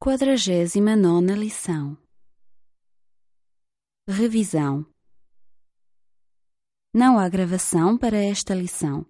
Quadragésima nona lição. Revisão. Não há gravação para esta lição.